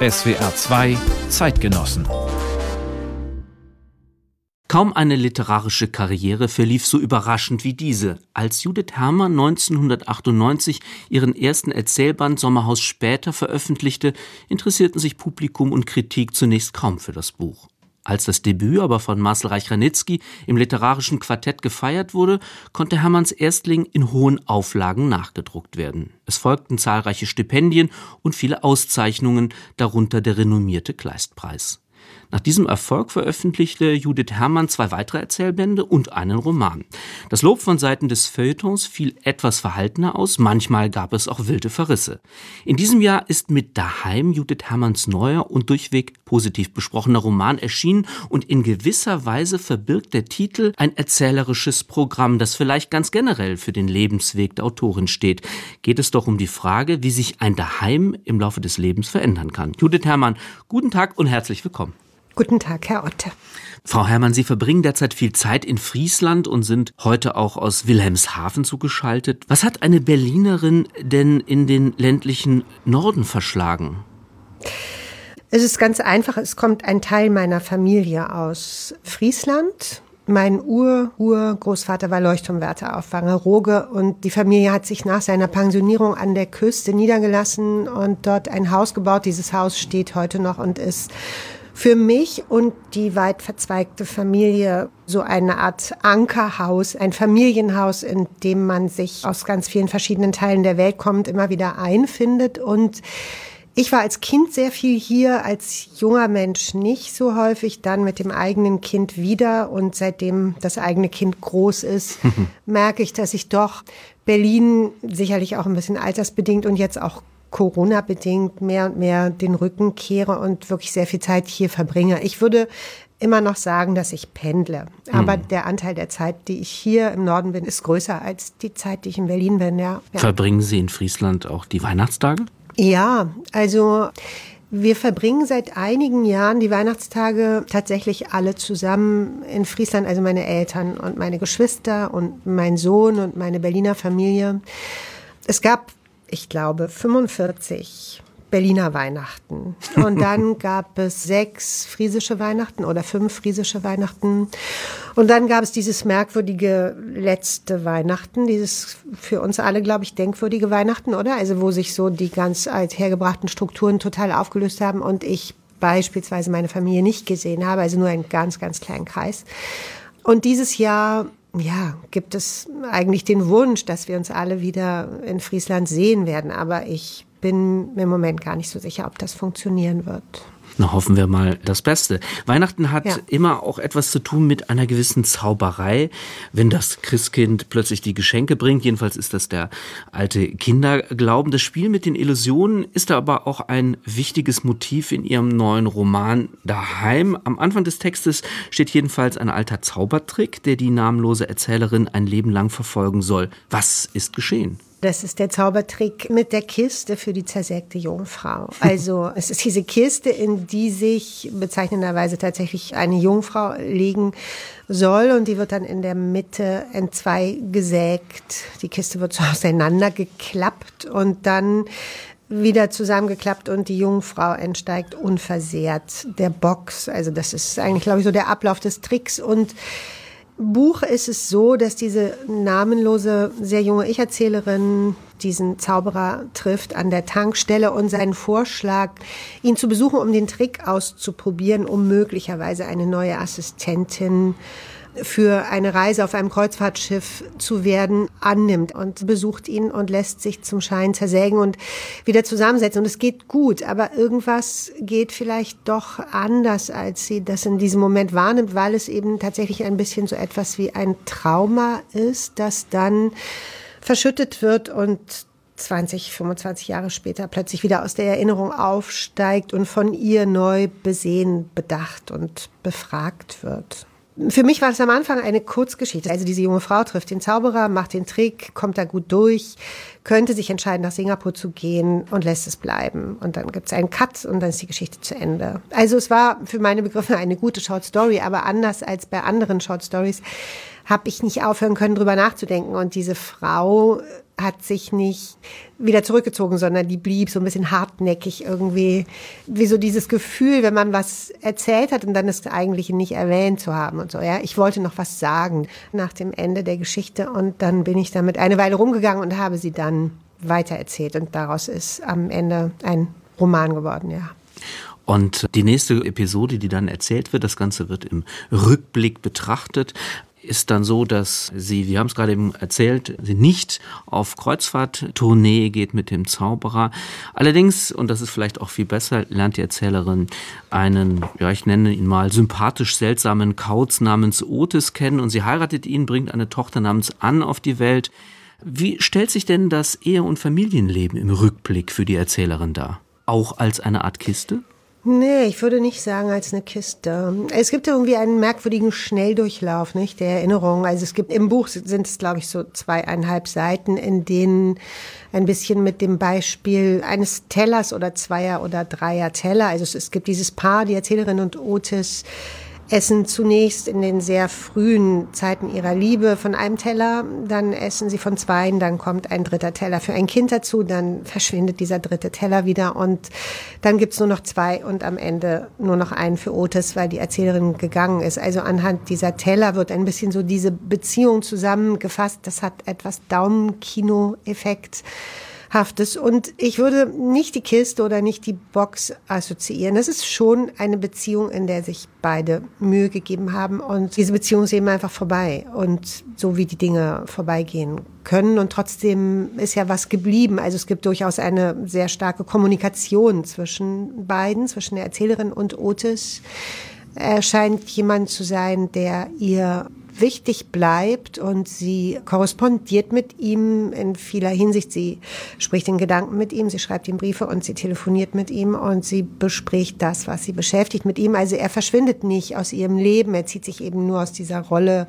SWR 2 Zeitgenossen Kaum eine literarische Karriere verlief so überraschend wie diese. Als Judith Herrmann 1998 ihren ersten Erzählband Sommerhaus später veröffentlichte, interessierten sich Publikum und Kritik zunächst kaum für das Buch. Als das Debüt aber von Marcel Reich-Ranitzky im literarischen Quartett gefeiert wurde, konnte Hermanns Erstling in hohen Auflagen nachgedruckt werden. Es folgten zahlreiche Stipendien und viele Auszeichnungen, darunter der renommierte Kleistpreis. Nach diesem Erfolg veröffentlichte Judith Herrmann zwei weitere Erzählbände und einen Roman. Das Lob von Seiten des Feuilletons fiel etwas verhaltener aus, manchmal gab es auch wilde Verrisse. In diesem Jahr ist mit Daheim Judith Herrmanns neuer und durchweg positiv besprochener Roman erschienen und in gewisser Weise verbirgt der Titel ein erzählerisches Programm, das vielleicht ganz generell für den Lebensweg der Autorin steht. Geht es doch um die Frage, wie sich ein Daheim im Laufe des Lebens verändern kann. Judith Herrmann, guten Tag und herzlich willkommen. Guten Tag, Herr Otte. Frau Herrmann, Sie verbringen derzeit viel Zeit in Friesland und sind heute auch aus Wilhelmshaven zugeschaltet. Was hat eine Berlinerin denn in den ländlichen Norden verschlagen? Es ist ganz einfach. Es kommt ein Teil meiner Familie aus Friesland. Mein Ur-Urgroßvater war Leuchtturmwärter auf Wangerooge und die Familie hat sich nach seiner Pensionierung an der Küste niedergelassen und dort ein Haus gebaut. Dieses Haus steht heute noch und ist für mich und die weit verzweigte Familie so eine Art Ankerhaus, ein Familienhaus, in dem man sich aus ganz vielen verschiedenen Teilen der Welt kommt, immer wieder einfindet. Und ich war als Kind sehr viel hier, als junger Mensch nicht so häufig, dann mit dem eigenen Kind wieder. Und seitdem das eigene Kind groß ist, merke ich, dass ich doch Berlin sicherlich auch ein bisschen altersbedingt und jetzt auch Corona-bedingt mehr und mehr den Rücken kehre und wirklich sehr viel Zeit hier verbringe. Ich würde immer noch sagen, dass ich pendle. Aber hm. der Anteil der Zeit, die ich hier im Norden bin, ist größer als die Zeit, die ich in Berlin bin. Ja. ja. Verbringen Sie in Friesland auch die Weihnachtstage? Ja, also wir verbringen seit einigen Jahren die Weihnachtstage tatsächlich alle zusammen in Friesland, also meine Eltern und meine Geschwister und mein Sohn und meine Berliner Familie. Es gab ich glaube, 45 Berliner Weihnachten. Und dann gab es sechs friesische Weihnachten oder fünf friesische Weihnachten. Und dann gab es dieses merkwürdige letzte Weihnachten, dieses für uns alle, glaube ich, denkwürdige Weihnachten, oder? Also wo sich so die ganz althergebrachten Strukturen total aufgelöst haben und ich beispielsweise meine Familie nicht gesehen habe, also nur einen ganz, ganz kleinen Kreis. Und dieses Jahr ja, gibt es eigentlich den Wunsch, dass wir uns alle wieder in Friesland sehen werden. Aber ich bin im Moment gar nicht so sicher, ob das funktionieren wird. Na, hoffen wir mal das Beste. Weihnachten hat ja. immer auch etwas zu tun mit einer gewissen Zauberei. Wenn das Christkind plötzlich die Geschenke bringt, jedenfalls ist das der alte Kinderglauben. Das Spiel mit den Illusionen ist aber auch ein wichtiges Motiv in ihrem neuen Roman Daheim. Am Anfang des Textes steht jedenfalls ein alter Zaubertrick, der die namenlose Erzählerin ein Leben lang verfolgen soll. Was ist geschehen? Das ist der Zaubertrick mit der Kiste für die zersägte Jungfrau. Also es ist diese Kiste, in die sich bezeichnenderweise tatsächlich eine Jungfrau legen soll und die wird dann in der Mitte entzwei gesägt. Die Kiste wird so auseinandergeklappt und dann wieder zusammengeklappt und die Jungfrau entsteigt unversehrt der Box. Also das ist eigentlich, glaube ich, so der Ablauf des Tricks und Buch ist es so, dass diese namenlose, sehr junge Ich-Erzählerin diesen Zauberer trifft an der Tankstelle und seinen Vorschlag, ihn zu besuchen, um den Trick auszuprobieren, um möglicherweise eine neue Assistentin für eine Reise auf einem Kreuzfahrtschiff zu werden, annimmt und besucht ihn und lässt sich zum Schein zersägen und wieder zusammensetzen. Und es geht gut, aber irgendwas geht vielleicht doch anders, als sie das in diesem Moment wahrnimmt, weil es eben tatsächlich ein bisschen so etwas wie ein Trauma ist, das dann verschüttet wird und 20, 25 Jahre später plötzlich wieder aus der Erinnerung aufsteigt und von ihr neu besehen, bedacht und befragt wird. Für mich war es am Anfang eine Kurzgeschichte. Also diese junge Frau trifft den Zauberer, macht den Trick, kommt da gut durch, könnte sich entscheiden, nach Singapur zu gehen und lässt es bleiben. Und dann gibt es einen Cut und dann ist die Geschichte zu Ende. Also es war für meine Begriffe eine gute Short Story, aber anders als bei anderen Short Stories habe ich nicht aufhören können, drüber nachzudenken. Und diese Frau hat sich nicht wieder zurückgezogen, sondern die blieb so ein bisschen hartnäckig irgendwie. Wie so dieses Gefühl, wenn man was erzählt hat und dann das eigentliche nicht erwähnt zu haben und so. Ja, ich wollte noch was sagen nach dem Ende der Geschichte und dann bin ich damit eine Weile rumgegangen und habe sie dann weitererzählt und daraus ist am Ende ein Roman geworden, ja. Und die nächste Episode, die dann erzählt wird, das Ganze wird im Rückblick betrachtet ist dann so, dass sie, wir haben es gerade eben erzählt, sie nicht auf Kreuzfahrttournee geht mit dem Zauberer. Allerdings, und das ist vielleicht auch viel besser, lernt die Erzählerin einen, ja, ich nenne ihn mal sympathisch seltsamen Kauz namens Otis kennen und sie heiratet ihn, bringt eine Tochter namens Ann auf die Welt. Wie stellt sich denn das Ehe- und Familienleben im Rückblick für die Erzählerin dar? Auch als eine Art Kiste? Nee, ich würde nicht sagen als eine Kiste. Es gibt irgendwie einen merkwürdigen Schnelldurchlauf, nicht, der Erinnerung. Also es gibt, im Buch sind es, glaube ich, so zweieinhalb Seiten, in denen ein bisschen mit dem Beispiel eines Tellers oder zweier oder dreier Teller, also es, es gibt dieses Paar, die Erzählerin und Otis, essen zunächst in den sehr frühen Zeiten ihrer Liebe von einem Teller, dann essen sie von zweien, dann kommt ein dritter Teller für ein Kind dazu, dann verschwindet dieser dritte Teller wieder und dann gibt's nur noch zwei und am Ende nur noch einen für Otis, weil die Erzählerin gegangen ist. Also anhand dieser Teller wird ein bisschen so diese Beziehung zusammengefasst. Das hat etwas Daumenkino-Effekt haftes. Und ich würde nicht die Kiste oder nicht die Box assoziieren. Das ist schon eine Beziehung, in der sich beide Mühe gegeben haben. Und diese Beziehung ist eben einfach vorbei. Und so wie die Dinge vorbeigehen können. Und trotzdem ist ja was geblieben. Also es gibt durchaus eine sehr starke Kommunikation zwischen beiden, zwischen der Erzählerin und Otis. Er scheint jemand zu sein, der ihr wichtig bleibt und sie korrespondiert mit ihm in vieler Hinsicht. Sie spricht den Gedanken mit ihm, sie schreibt ihm Briefe und sie telefoniert mit ihm und sie bespricht das, was sie beschäftigt mit ihm. Also er verschwindet nicht aus ihrem Leben, er zieht sich eben nur aus dieser Rolle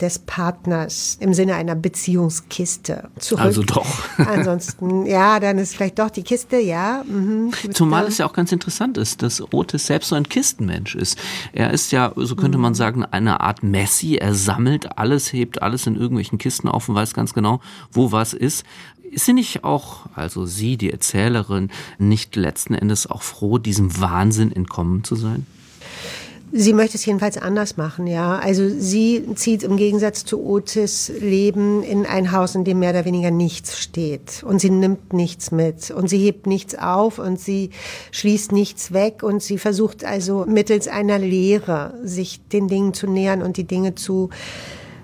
des Partners im Sinne einer Beziehungskiste zurück. Also doch. Ansonsten, ja, dann ist vielleicht doch die Kiste, ja. Mhm. Zumal es ja auch ganz interessant ist, dass Otis selbst so ein Kistenmensch ist. Er ist ja, so könnte man mhm. sagen, eine Art Messi. Er sammelt alles, hebt alles in irgendwelchen Kisten auf und weiß ganz genau, wo was ist. Ist sie nicht auch, also sie, die Erzählerin, nicht letzten Endes auch froh, diesem Wahnsinn entkommen zu sein? Sie möchte es jedenfalls anders machen, ja. Also sie zieht im Gegensatz zu Otis Leben in ein Haus, in dem mehr oder weniger nichts steht. Und sie nimmt nichts mit. Und sie hebt nichts auf und sie schließt nichts weg. Und sie versucht also mittels einer Lehre, sich den Dingen zu nähern und die Dinge zu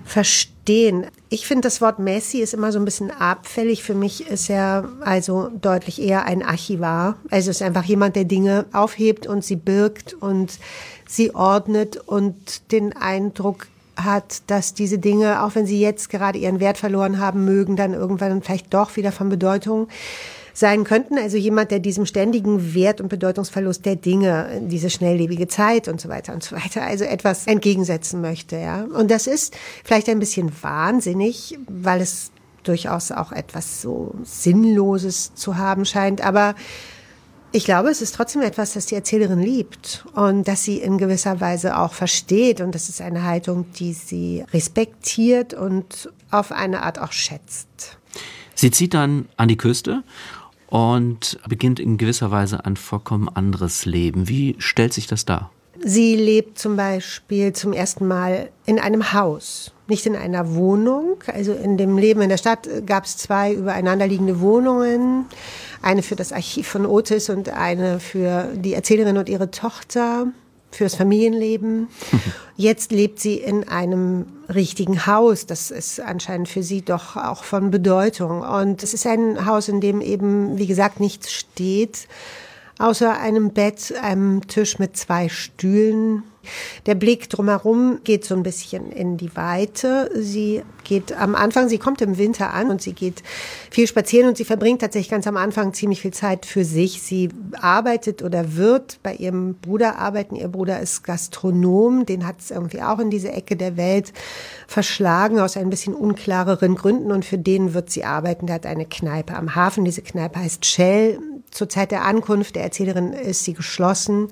verstehen. Ich finde, das Wort Messi ist immer so ein bisschen abfällig. Für mich ist er also deutlich eher ein Archivar. Also es ist einfach jemand, der Dinge aufhebt und sie birgt und sie ordnet und den Eindruck hat, dass diese Dinge, auch wenn sie jetzt gerade ihren Wert verloren haben mögen, dann irgendwann vielleicht doch wieder von Bedeutung sein könnten. Also jemand, der diesem ständigen Wert- und Bedeutungsverlust der Dinge, diese schnelllebige Zeit und so weiter und so weiter, also etwas entgegensetzen möchte, ja. Und das ist vielleicht ein bisschen wahnsinnig, weil es durchaus auch etwas so Sinnloses zu haben scheint, aber ich glaube, es ist trotzdem etwas, das die Erzählerin liebt und dass sie in gewisser Weise auch versteht. Und das ist eine Haltung, die sie respektiert und auf eine Art auch schätzt. Sie zieht dann an die Küste und beginnt in gewisser Weise ein vollkommen anderes Leben. Wie stellt sich das dar? Sie lebt zum Beispiel zum ersten Mal in einem Haus, nicht in einer Wohnung. Also in dem Leben in der Stadt gab es zwei übereinanderliegende Wohnungen. Eine für das Archiv von Otis und eine für die Erzählerin und ihre Tochter fürs Familienleben. Jetzt lebt sie in einem richtigen Haus. Das ist anscheinend für sie doch auch von Bedeutung. Und es ist ein Haus, in dem eben, wie gesagt, nichts steht außer einem Bett, einem Tisch mit zwei Stühlen. Der Blick drumherum geht so ein bisschen in die Weite. Sie geht am Anfang, sie kommt im Winter an und sie geht viel spazieren und sie verbringt tatsächlich ganz am Anfang ziemlich viel Zeit für sich. Sie arbeitet oder wird bei ihrem Bruder arbeiten. Ihr Bruder ist Gastronom, den hat es irgendwie auch in diese Ecke der Welt verschlagen aus ein bisschen unklareren Gründen und für den wird sie arbeiten. Der hat eine Kneipe am Hafen. Diese Kneipe heißt Shell. Zur Zeit der Ankunft der Erzählerin ist sie geschlossen.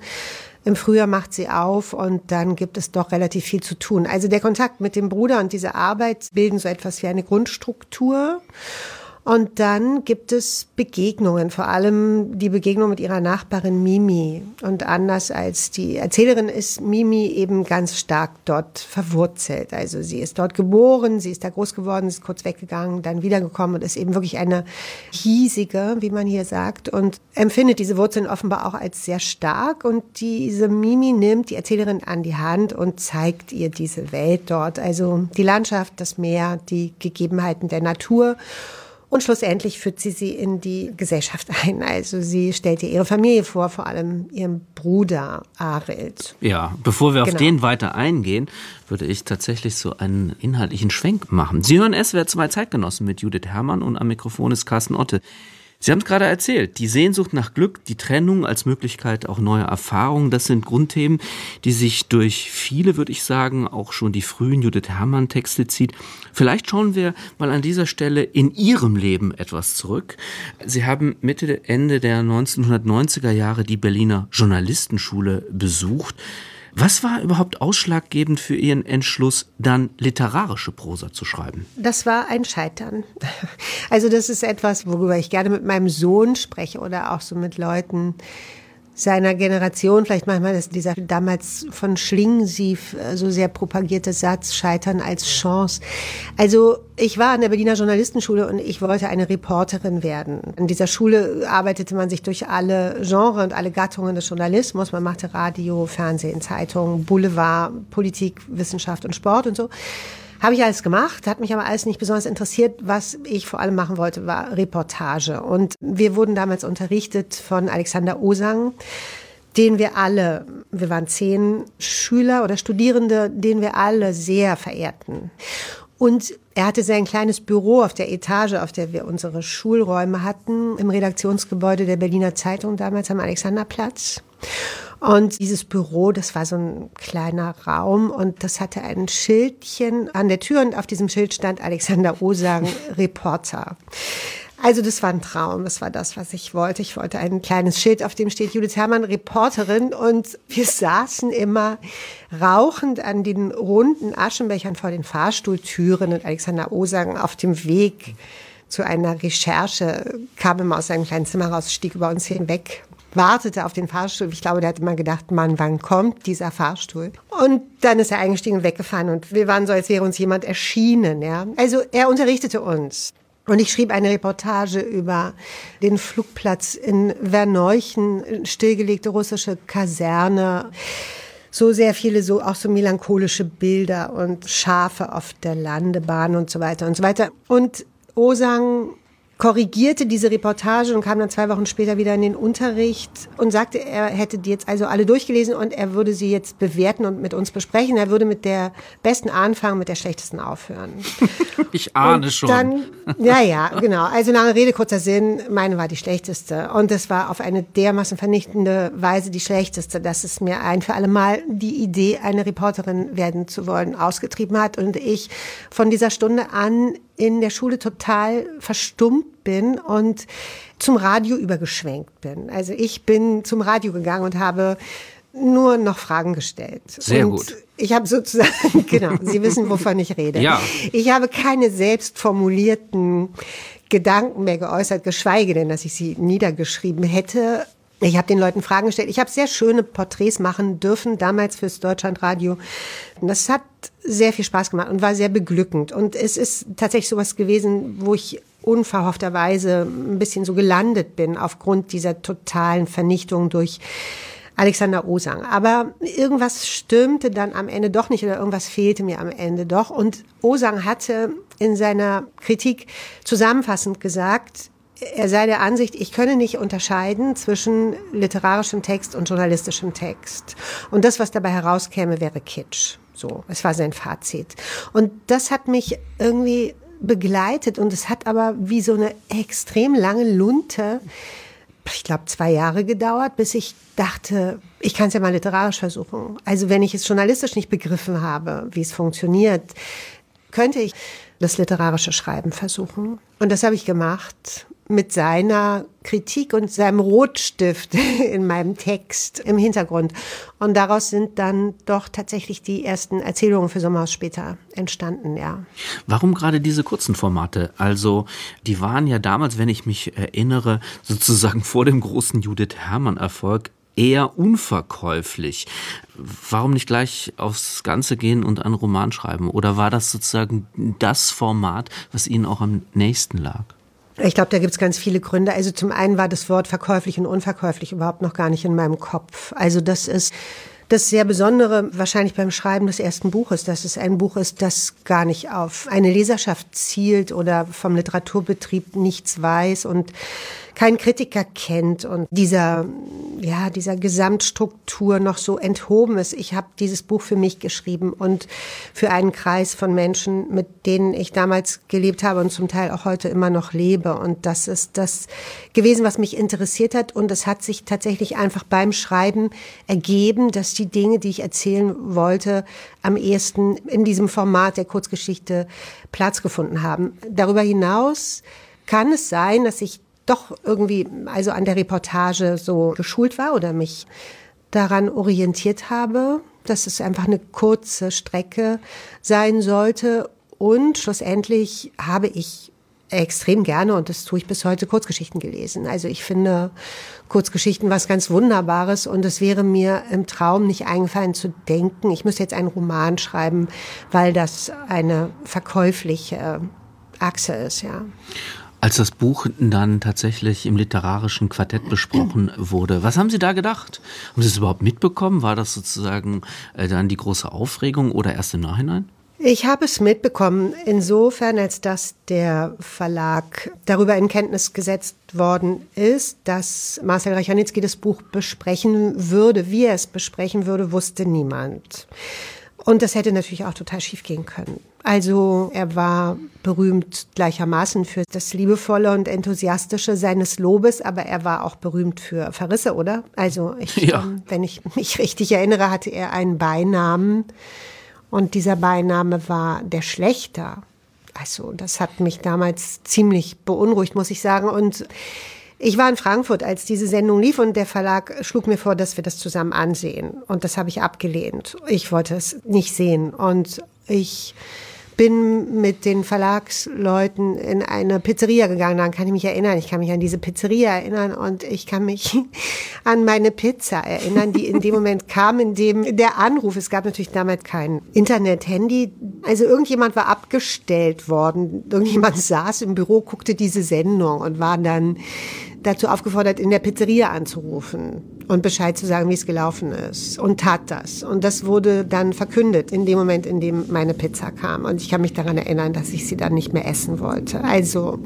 Im Frühjahr macht sie auf und dann gibt es doch relativ viel zu tun. Also der Kontakt mit dem Bruder und diese Arbeit bilden so etwas wie eine Grundstruktur. Und dann gibt es Begegnungen, vor allem die Begegnung mit ihrer Nachbarin Mimi. Und anders als die Erzählerin ist Mimi eben ganz stark dort verwurzelt. Also sie ist dort geboren, sie ist da groß geworden, ist kurz weggegangen, dann wiedergekommen und ist eben wirklich eine hiesige, wie man hier sagt, und empfindet diese Wurzeln offenbar auch als sehr stark. Und diese Mimi nimmt die Erzählerin an die Hand und zeigt ihr diese Welt dort. Also die Landschaft, das Meer, die Gegebenheiten der Natur. Und schlussendlich führt sie sie in die Gesellschaft ein. Also sie stellt ihr ihre Familie vor, vor allem ihren Bruder Arild. Ja, bevor wir auf genau. den weiter eingehen, würde ich tatsächlich so einen inhaltlichen Schwenk machen. Sie hören SWR 2 Zeitgenossen mit Judith Herrmann und am Mikrofon ist Carsten Otte. Sie haben es gerade erzählt, die Sehnsucht nach Glück, die Trennung als Möglichkeit auch neuer Erfahrungen, das sind Grundthemen, die sich durch viele, würde ich sagen, auch schon die frühen Judith Herrmann Texte zieht. Vielleicht schauen wir mal an dieser Stelle in Ihrem Leben etwas zurück. Sie haben Mitte, Ende der 1990er Jahre die Berliner Journalistenschule besucht. Was war überhaupt ausschlaggebend für Ihren Entschluss, dann literarische Prosa zu schreiben? Das war ein Scheitern. Also das ist etwas, worüber ich gerne mit meinem Sohn spreche oder auch so mit Leuten, seiner Generation, vielleicht manchmal ist dieser damals von Schlingensief äh, so sehr propagierte Satz, Scheitern als Chance. Also ich war an der Berliner Journalistenschule und ich wollte eine Reporterin werden. In dieser Schule arbeitete man sich durch alle Genres und alle Gattungen des Journalismus. Man machte Radio, Fernsehen, Zeitung, Boulevard, Politik, Wissenschaft und Sport und so. Habe ich alles gemacht, hat mich aber alles nicht besonders interessiert. Was ich vor allem machen wollte, war Reportage. Und wir wurden damals unterrichtet von Alexander Osang, den wir alle, wir waren zehn Schüler oder Studierende, den wir alle sehr verehrten. Und er hatte sein kleines Büro auf der Etage, auf der wir unsere Schulräume hatten, im Redaktionsgebäude der Berliner Zeitung damals am Alexanderplatz. Und dieses Büro, das war so ein kleiner Raum und das hatte ein Schildchen an der Tür und auf diesem Schild stand Alexander Osang, Reporter. Also das war ein Traum, das war das, was ich wollte. Ich wollte ein kleines Schild, auf dem steht Judith Herrmann, Reporterin. Und wir saßen immer rauchend an den runden Aschenbechern vor den Fahrstuhltüren und Alexander Osang auf dem Weg zu einer Recherche kam immer aus seinem kleinen Zimmer raus, stieg über uns hinweg wartete auf den Fahrstuhl. Ich glaube, der hat immer gedacht, Mann, wann kommt dieser Fahrstuhl? Und dann ist er eingestiegen und weggefahren und wir waren so, als wäre uns jemand erschienen, ja. Also er unterrichtete uns. Und ich schrieb eine Reportage über den Flugplatz in Verneuchen, stillgelegte russische Kaserne. So sehr viele, so auch so melancholische Bilder und Schafe auf der Landebahn und so weiter und so weiter. Und Osang korrigierte diese Reportage und kam dann zwei Wochen später wieder in den Unterricht und sagte, er hätte die jetzt also alle durchgelesen und er würde sie jetzt bewerten und mit uns besprechen. Er würde mit der besten anfangen, mit der schlechtesten aufhören. Ich ahne und schon. Dann, ja, ja, genau. Also lange Rede, kurzer Sinn. Meine war die schlechteste. Und es war auf eine dermaßen vernichtende Weise die schlechteste, dass es mir ein für alle Mal die Idee, eine Reporterin werden zu wollen, ausgetrieben hat. Und ich von dieser Stunde an in der Schule total verstummt bin und zum Radio übergeschwenkt bin. Also ich bin zum Radio gegangen und habe nur noch Fragen gestellt. Sehr und gut. Ich habe sozusagen, genau, Sie wissen, wovon ich rede. Ja. Ich habe keine selbst formulierten Gedanken mehr geäußert, geschweige denn, dass ich sie niedergeschrieben hätte. Ich habe den Leuten Fragen gestellt. Ich habe sehr schöne Porträts machen dürfen, damals fürs Deutschlandradio. Das hat sehr viel Spaß gemacht und war sehr beglückend. Und es ist tatsächlich sowas gewesen, wo ich unverhoffterweise ein bisschen so gelandet bin aufgrund dieser totalen Vernichtung durch Alexander Osang. Aber irgendwas stimmte dann am Ende doch nicht oder irgendwas fehlte mir am Ende doch. Und Osang hatte in seiner Kritik zusammenfassend gesagt, er sei der Ansicht, ich könne nicht unterscheiden zwischen literarischem Text und journalistischem Text. Und das, was dabei herauskäme, wäre Kitsch. So, es war sein Fazit. Und das hat mich irgendwie begleitet und es hat aber wie so eine extrem lange Lunte, ich glaube, zwei Jahre gedauert, bis ich dachte, ich kann es ja mal literarisch versuchen. Also wenn ich es journalistisch nicht begriffen habe, wie es funktioniert, könnte ich das literarische Schreiben versuchen. Und das habe ich gemacht mit seiner Kritik und seinem Rotstift in meinem Text im Hintergrund. Und daraus sind dann doch tatsächlich die ersten Erzählungen für Sommerhaus später entstanden, ja. Warum gerade diese kurzen Formate? Also, die waren ja damals, wenn ich mich erinnere, sozusagen vor dem großen Judith Herrmann Erfolg eher unverkäuflich. Warum nicht gleich aufs Ganze gehen und einen Roman schreiben? Oder war das sozusagen das Format, was Ihnen auch am nächsten lag? Ich glaube, da gibt es ganz viele Gründe. Also zum einen war das Wort verkäuflich und unverkäuflich überhaupt noch gar nicht in meinem Kopf. Also das ist das sehr Besondere wahrscheinlich beim Schreiben des ersten Buches, dass es ein Buch ist, das gar nicht auf eine Leserschaft zielt oder vom Literaturbetrieb nichts weiß und keinen Kritiker kennt und dieser, ja, dieser Gesamtstruktur noch so enthoben ist. Ich habe dieses Buch für mich geschrieben und für einen Kreis von Menschen, mit denen ich damals gelebt habe und zum Teil auch heute immer noch lebe. Und das ist das gewesen, was mich interessiert hat. Und es hat sich tatsächlich einfach beim Schreiben ergeben, dass die Dinge, die ich erzählen wollte, am ehesten in diesem Format der Kurzgeschichte Platz gefunden haben. Darüber hinaus kann es sein, dass ich doch irgendwie also an der Reportage so geschult war oder mich daran orientiert habe, dass es einfach eine kurze Strecke sein sollte. Und schlussendlich habe ich extrem gerne, und das tue ich bis heute, Kurzgeschichten gelesen. Also ich finde Kurzgeschichten was ganz Wunderbares und es wäre mir im Traum nicht eingefallen zu denken, ich müsste jetzt einen Roman schreiben, weil das eine verkäufliche Achse ist, ja. Als das Buch dann tatsächlich im literarischen Quartett besprochen wurde, was haben Sie da gedacht? Haben Sie es überhaupt mitbekommen? War das sozusagen äh, dann die große Aufregung oder erst im Nachhinein? Ich habe es mitbekommen, insofern, als dass der Verlag darüber in Kenntnis gesetzt worden ist, dass Marcel Rechanitzky das Buch besprechen würde. Wie er es besprechen würde, wusste niemand. Und das hätte natürlich auch total schief gehen können. Also er war berühmt gleichermaßen für das liebevolle und enthusiastische seines Lobes, aber er war auch berühmt für Verrisse, oder? Also ich, ja. ähm, wenn ich mich richtig erinnere, hatte er einen Beinamen und dieser Beiname war der Schlechter. Also das hat mich damals ziemlich beunruhigt, muss ich sagen. Und ich war in Frankfurt, als diese Sendung lief und der Verlag schlug mir vor, dass wir das zusammen ansehen. Und das habe ich abgelehnt. Ich wollte es nicht sehen. Und ich bin mit den Verlagsleuten in eine Pizzeria gegangen. Daran kann ich mich erinnern. Ich kann mich an diese Pizzeria erinnern und ich kann mich an meine Pizza erinnern, die in dem Moment kam, in dem der Anruf, es gab natürlich damals kein Internet, Handy. Also irgendjemand war abgestellt worden. Irgendjemand saß im Büro, guckte diese Sendung und war dann dazu aufgefordert, in der Pizzeria anzurufen und Bescheid zu sagen, wie es gelaufen ist. Und tat das. Und das wurde dann verkündet in dem Moment, in dem meine Pizza kam. Und ich kann mich daran erinnern, dass ich sie dann nicht mehr essen wollte. Also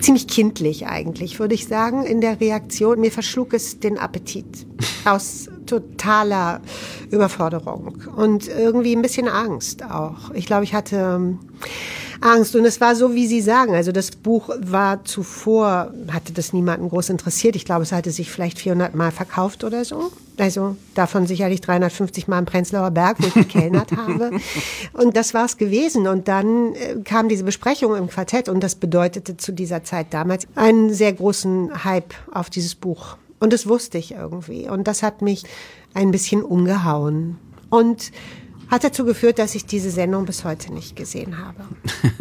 ziemlich kindlich eigentlich, würde ich sagen, in der Reaktion. Mir verschlug es den Appetit aus totaler Überforderung und irgendwie ein bisschen Angst auch. Ich glaube, ich hatte Angst. Und es war so, wie Sie sagen. Also das Buch war zuvor, hatte das niemanden groß interessiert. Ich glaube, es hatte sich vielleicht 400 Mal verkauft oder so. Also davon sicherlich 350 Mal im Prenzlauer Berg, wo ich gekellnert habe. Und das war es gewesen. Und dann äh, kam diese Besprechung im Quartett und das bedeutete zu dieser Zeit damals einen sehr großen Hype auf dieses Buch. Und das wusste ich irgendwie. Und das hat mich ein bisschen umgehauen. Und hat dazu geführt, dass ich diese Sendung bis heute nicht gesehen habe.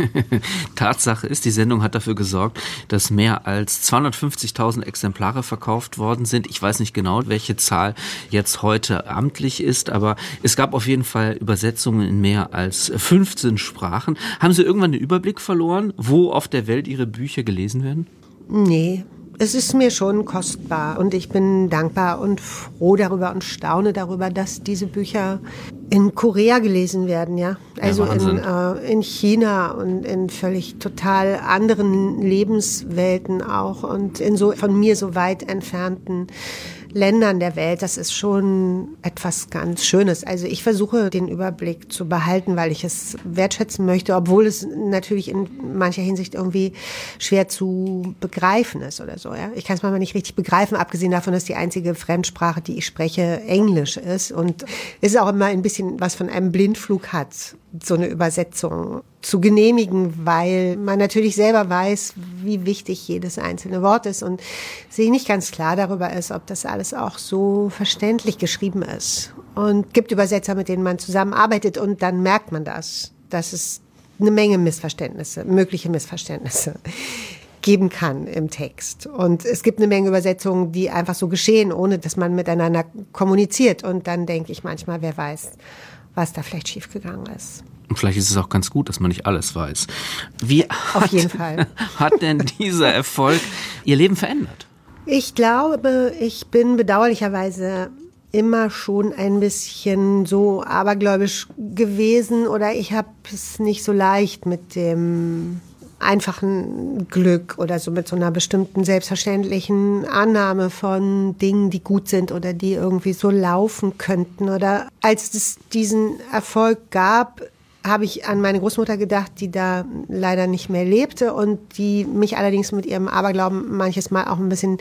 Tatsache ist, die Sendung hat dafür gesorgt, dass mehr als 250.000 Exemplare verkauft worden sind. Ich weiß nicht genau, welche Zahl jetzt heute amtlich ist, aber es gab auf jeden Fall Übersetzungen in mehr als 15 Sprachen. Haben Sie irgendwann den Überblick verloren, wo auf der Welt Ihre Bücher gelesen werden? Nee, es ist mir schon kostbar und ich bin dankbar und froh darüber und staune darüber, dass diese Bücher in Korea gelesen werden, ja. Also ja, in, äh, in China und in völlig total anderen Lebenswelten auch und in so von mir so weit entfernten Ländern der Welt. Das ist schon etwas ganz Schönes. Also ich versuche den Überblick zu behalten, weil ich es wertschätzen möchte, obwohl es natürlich in mancher Hinsicht irgendwie schwer zu begreifen ist oder so. Ja? Ich kann es manchmal nicht richtig begreifen, abgesehen davon, dass die einzige Fremdsprache, die ich spreche, Englisch ist. Und es ist auch immer ein bisschen was von einem Blindflug hat so eine Übersetzung zu genehmigen, weil man natürlich selber weiß, wie wichtig jedes einzelne Wort ist und sich nicht ganz klar darüber ist, ob das alles auch so verständlich geschrieben ist. Und gibt Übersetzer, mit denen man zusammenarbeitet und dann merkt man das, dass es eine Menge Missverständnisse, mögliche Missverständnisse geben kann im Text. Und es gibt eine Menge Übersetzungen, die einfach so geschehen, ohne dass man miteinander kommuniziert. Und dann denke ich manchmal, wer weiß, was da vielleicht schiefgegangen ist. Und vielleicht ist es auch ganz gut, dass man nicht alles weiß. Wie Auf hat, jeden Fall. hat denn dieser Erfolg Ihr Leben verändert? Ich glaube, ich bin bedauerlicherweise immer schon ein bisschen so abergläubisch gewesen oder ich habe es nicht so leicht mit dem einfachen Glück oder so mit so einer bestimmten selbstverständlichen Annahme von Dingen, die gut sind oder die irgendwie so laufen könnten. Oder als es diesen Erfolg gab, habe ich an meine Großmutter gedacht, die da leider nicht mehr lebte und die mich allerdings mit ihrem Aberglauben manches Mal auch ein bisschen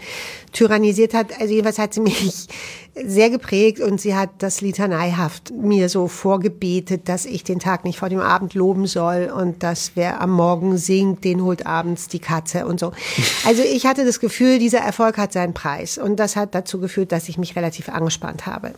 tyrannisiert hat. Also jedenfalls hat sie mich sehr geprägt und sie hat das litaneihaft mir so vorgebetet, dass ich den Tag nicht vor dem Abend loben soll und dass wer am Morgen singt, den holt abends die Katze und so. Also ich hatte das Gefühl, dieser Erfolg hat seinen Preis und das hat dazu geführt, dass ich mich relativ angespannt habe.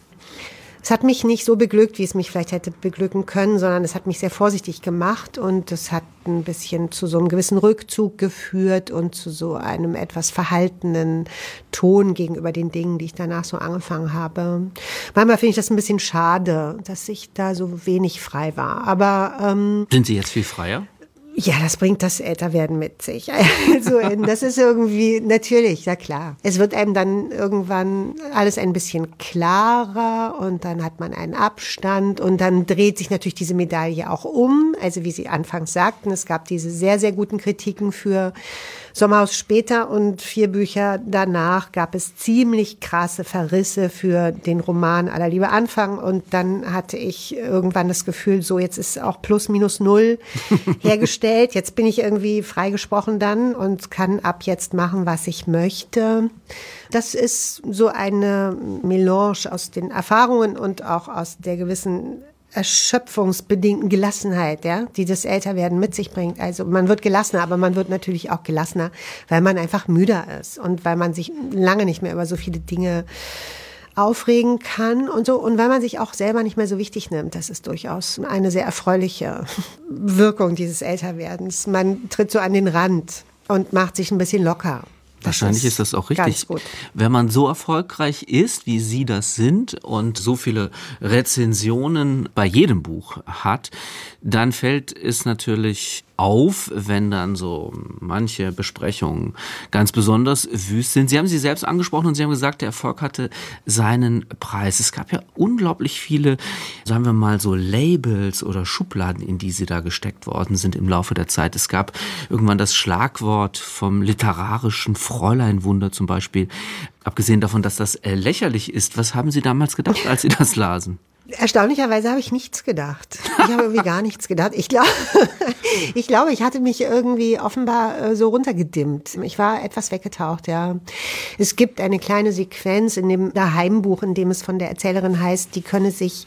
Es hat mich nicht so beglückt, wie es mich vielleicht hätte beglücken können, sondern es hat mich sehr vorsichtig gemacht und es hat ein bisschen zu so einem gewissen Rückzug geführt und zu so einem etwas verhaltenen Ton gegenüber den Dingen, die ich danach so angefangen habe. Manchmal finde ich das ein bisschen schade, dass ich da so wenig frei war. Aber ähm, sind Sie jetzt viel freier? Ja, das bringt das Älterwerden mit sich. Also das ist irgendwie natürlich, ja klar. Es wird einem dann irgendwann alles ein bisschen klarer und dann hat man einen Abstand und dann dreht sich natürlich diese Medaille auch um. Also wie Sie anfangs sagten, es gab diese sehr, sehr guten Kritiken für Sommerhaus später und vier Bücher danach gab es ziemlich krasse Verrisse für den Roman Aller Liebe Anfang und dann hatte ich irgendwann das Gefühl, so jetzt ist auch plus minus null hergestellt. Jetzt bin ich irgendwie freigesprochen dann und kann ab jetzt machen, was ich möchte. Das ist so eine Melange aus den Erfahrungen und auch aus der gewissen erschöpfungsbedingten Gelassenheit, ja, die das Älterwerden mit sich bringt. Also man wird gelassener, aber man wird natürlich auch gelassener, weil man einfach müder ist und weil man sich lange nicht mehr über so viele Dinge aufregen kann und so und weil man sich auch selber nicht mehr so wichtig nimmt. Das ist durchaus eine sehr erfreuliche Wirkung dieses Älterwerdens. Man tritt so an den Rand und macht sich ein bisschen locker. Wahrscheinlich ist, ist das auch richtig. Wenn man so erfolgreich ist, wie Sie das sind und so viele Rezensionen bei jedem Buch hat, dann fällt es natürlich auf, wenn dann so manche Besprechungen ganz besonders wüst sind. Sie haben sie selbst angesprochen und Sie haben gesagt, der Erfolg hatte seinen Preis. Es gab ja unglaublich viele, sagen wir mal so Labels oder Schubladen, in die Sie da gesteckt worden sind im Laufe der Zeit. Es gab irgendwann das Schlagwort vom literarischen Fräuleinwunder zum Beispiel. Abgesehen davon, dass das lächerlich ist, was haben Sie damals gedacht, als Sie das lasen? Erstaunlicherweise habe ich nichts gedacht. Ich habe irgendwie gar nichts gedacht. Ich glaube, ich glaube, ich hatte mich irgendwie offenbar äh, so runtergedimmt. Ich war etwas weggetaucht, ja. Es gibt eine kleine Sequenz in dem Daheimbuch, in dem es von der Erzählerin heißt, die könne sich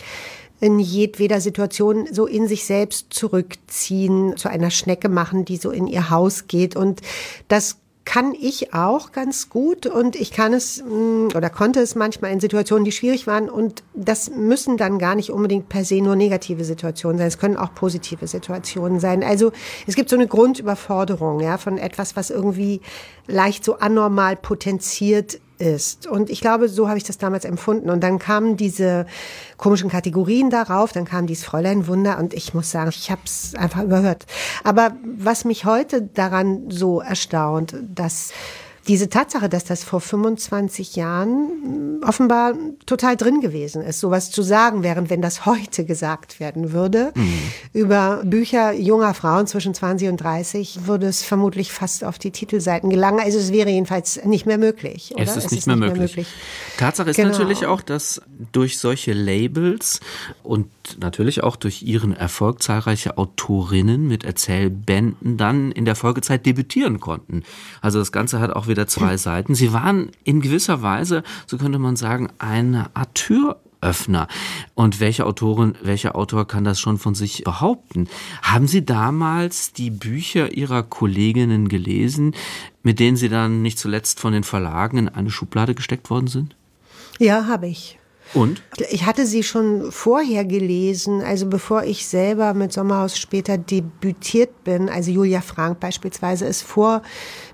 in jedweder Situation so in sich selbst zurückziehen, zu einer Schnecke machen, die so in ihr Haus geht. Und das kann ich auch ganz gut und ich kann es mm, oder konnte es manchmal in Situationen, die schwierig waren und das müssen dann gar nicht unbedingt per se nur negative Situationen sein. Es können auch positive Situationen sein. Also es gibt so eine Grundüberforderung, ja, von etwas, was irgendwie leicht so anormal potenziert ist. Und ich glaube, so habe ich das damals empfunden. Und dann kamen diese komischen Kategorien darauf, dann kam dieses Fräulein Wunder und ich muss sagen, ich habe es einfach überhört. Aber was mich heute daran so erstaunt, dass diese Tatsache, dass das vor 25 Jahren offenbar total drin gewesen ist, sowas zu sagen, während wenn das heute gesagt werden würde mhm. über Bücher junger Frauen zwischen 20 und 30, würde es vermutlich fast auf die Titelseiten gelangen. Also es wäre jedenfalls nicht mehr möglich. Oder? Es ist, es nicht, ist mehr, nicht möglich. mehr, möglich. Tatsache ist genau. natürlich auch, dass durch solche Labels und natürlich auch durch ihren Erfolg zahlreiche Autorinnen mit Erzählbänden dann in der Folgezeit debütieren konnten. Also das Ganze hat auch wieder zwei Seiten. Sie waren in gewisser Weise, so könnte man sagen, eine Art Türöffner. Und welche Autorin, welcher Autor kann das schon von sich behaupten? Haben Sie damals die Bücher Ihrer Kolleginnen gelesen, mit denen Sie dann nicht zuletzt von den Verlagen in eine Schublade gesteckt worden sind? Ja, habe ich. Und? Ich hatte sie schon vorher gelesen, also bevor ich selber mit Sommerhaus später debütiert bin. Also Julia Frank beispielsweise ist vor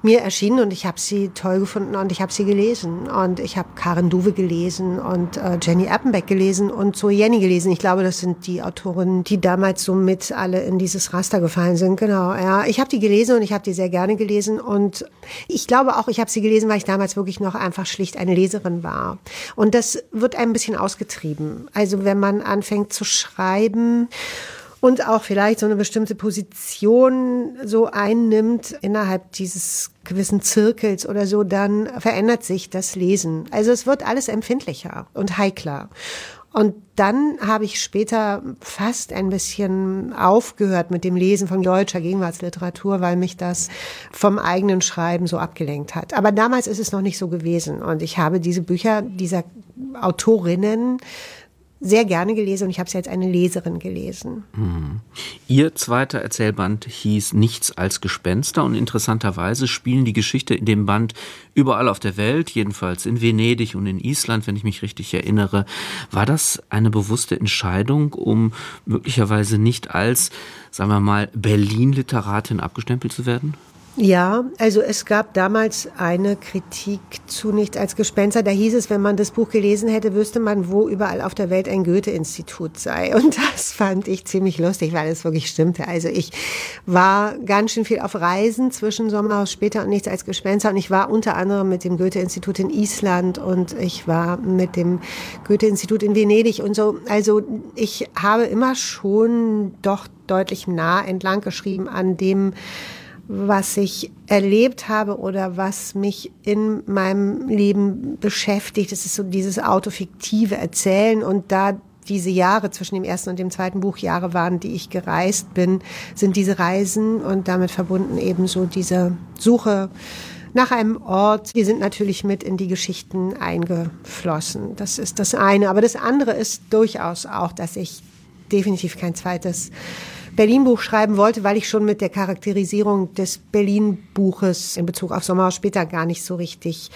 mir erschienen und ich habe sie toll gefunden und ich habe sie gelesen. Und ich habe Karen Duwe gelesen und äh, Jenny Appenbeck gelesen und Zoe Jenny gelesen. Ich glaube, das sind die Autorinnen, die damals so mit alle in dieses Raster gefallen sind. Genau, ja. Ich habe die gelesen und ich habe die sehr gerne gelesen. Und ich glaube auch, ich habe sie gelesen, weil ich damals wirklich noch einfach schlicht eine Leserin war. Und das wird ein bisschen bisschen ausgetrieben. Also wenn man anfängt zu schreiben und auch vielleicht so eine bestimmte Position so einnimmt innerhalb dieses gewissen Zirkels oder so, dann verändert sich das Lesen. Also es wird alles empfindlicher und heikler. Und dann habe ich später fast ein bisschen aufgehört mit dem Lesen von deutscher Gegenwartsliteratur, weil mich das vom eigenen Schreiben so abgelenkt hat. Aber damals ist es noch nicht so gewesen. Und ich habe diese Bücher dieser Autorinnen sehr gerne gelesen und ich habe sie als eine Leserin gelesen. Mhm. Ihr zweiter Erzählband hieß Nichts als Gespenster und interessanterweise spielen die Geschichte in dem Band überall auf der Welt, jedenfalls in Venedig und in Island, wenn ich mich richtig erinnere. War das eine bewusste Entscheidung, um möglicherweise nicht als, sagen wir mal, Berlin-Literatin abgestempelt zu werden? Ja, also es gab damals eine Kritik zu Nicht als Gespenster. Da hieß es, wenn man das Buch gelesen hätte, wüsste man, wo überall auf der Welt ein Goethe-Institut sei. Und das fand ich ziemlich lustig, weil es wirklich stimmte. Also ich war ganz schön viel auf Reisen zwischen Sommerhaus später und Nichts als Gespenster. Und ich war unter anderem mit dem Goethe-Institut in Island und ich war mit dem Goethe-Institut in Venedig und so. Also ich habe immer schon doch deutlich nah entlang geschrieben an dem, was ich erlebt habe oder was mich in meinem Leben beschäftigt. Es ist so dieses autofiktive Erzählen und da diese Jahre zwischen dem ersten und dem zweiten Buch Jahre waren, die ich gereist bin, sind diese Reisen und damit verbunden eben so diese Suche nach einem Ort. Die sind natürlich mit in die Geschichten eingeflossen. Das ist das eine. Aber das andere ist durchaus auch, dass ich definitiv kein zweites Berlin-Buch schreiben wollte, weil ich schon mit der Charakterisierung des Berlin-Buches in Bezug auf Sommerhaus später gar nicht so richtig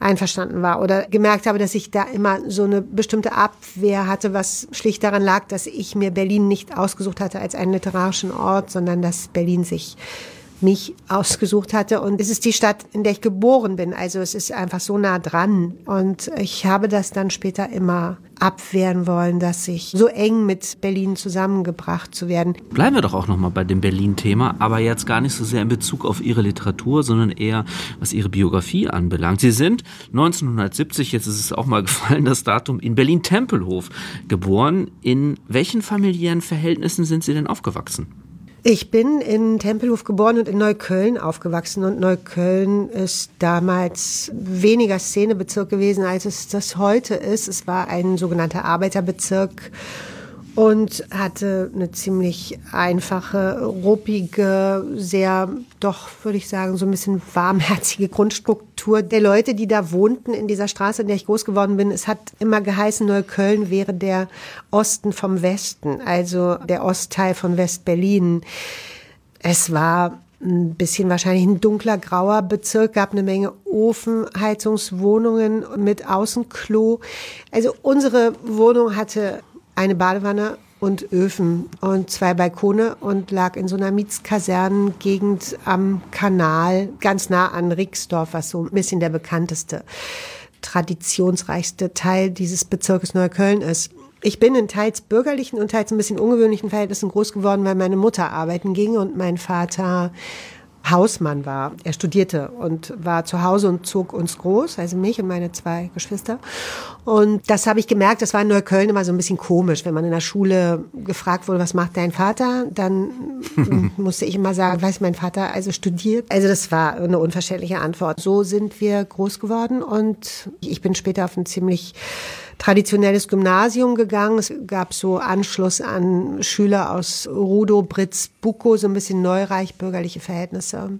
einverstanden war oder gemerkt habe, dass ich da immer so eine bestimmte Abwehr hatte, was schlicht daran lag, dass ich mir Berlin nicht ausgesucht hatte als einen literarischen Ort, sondern dass Berlin sich mich ausgesucht hatte. Und es ist die Stadt, in der ich geboren bin. Also es ist einfach so nah dran. Und ich habe das dann später immer abwehren wollen, dass ich so eng mit Berlin zusammengebracht zu werden. Bleiben wir doch auch nochmal bei dem Berlin-Thema, aber jetzt gar nicht so sehr in Bezug auf Ihre Literatur, sondern eher was Ihre Biografie anbelangt. Sie sind 1970, jetzt ist es auch mal gefallen, das Datum, in Berlin-Tempelhof geboren. In welchen familiären Verhältnissen sind Sie denn aufgewachsen? Ich bin in Tempelhof geboren und in Neukölln aufgewachsen. Und Neukölln ist damals weniger Szenebezirk gewesen, als es das heute ist. Es war ein sogenannter Arbeiterbezirk und hatte eine ziemlich einfache, ruppige, sehr, doch würde ich sagen, so ein bisschen warmherzige Grundstruktur der Leute, die da wohnten in dieser Straße, in der ich groß geworden bin. Es hat immer geheißen, Neukölln wäre der Osten vom Westen, also der Ostteil von West-Berlin. Es war ein bisschen wahrscheinlich ein dunkler grauer Bezirk, gab eine Menge Ofenheizungswohnungen mit Außenklo. Also unsere Wohnung hatte eine Badewanne und Öfen und zwei Balkone und lag in so einer Mietskasernengegend am Kanal, ganz nah an Rixdorf, was so ein bisschen der bekannteste, traditionsreichste Teil dieses Bezirkes Neukölln ist. Ich bin in teils bürgerlichen und teils ein bisschen ungewöhnlichen Verhältnissen groß geworden, weil meine Mutter arbeiten ging und mein Vater Hausmann war. Er studierte und war zu Hause und zog uns groß, also mich und meine zwei Geschwister. Und das habe ich gemerkt, das war in Neukölln immer so ein bisschen komisch, wenn man in der Schule gefragt wurde, was macht dein Vater, dann musste ich immer sagen, weiß mein Vater also studiert. Also das war eine unverständliche Antwort. So sind wir groß geworden und ich bin später auf ein ziemlich traditionelles Gymnasium gegangen. Es gab so Anschluss an Schüler aus Rudo, Britz, Buko, so ein bisschen neureich bürgerliche Verhältnisse.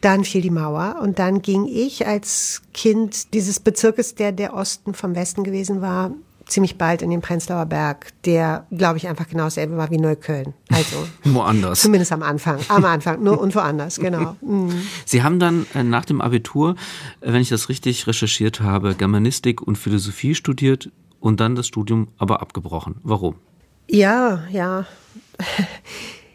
Dann fiel die Mauer und dann ging ich als Kind dieses Bezirkes, der der Osten vom Westen gewesen war, ziemlich bald in den Prenzlauer Berg, der, glaube ich, einfach genau dasselbe war wie Neukölln. Also woanders. Zumindest am Anfang. Am Anfang, nur und woanders, genau. Mhm. Sie haben dann äh, nach dem Abitur, äh, wenn ich das richtig recherchiert habe, Germanistik und Philosophie studiert und dann das Studium aber abgebrochen. Warum? Ja, ja.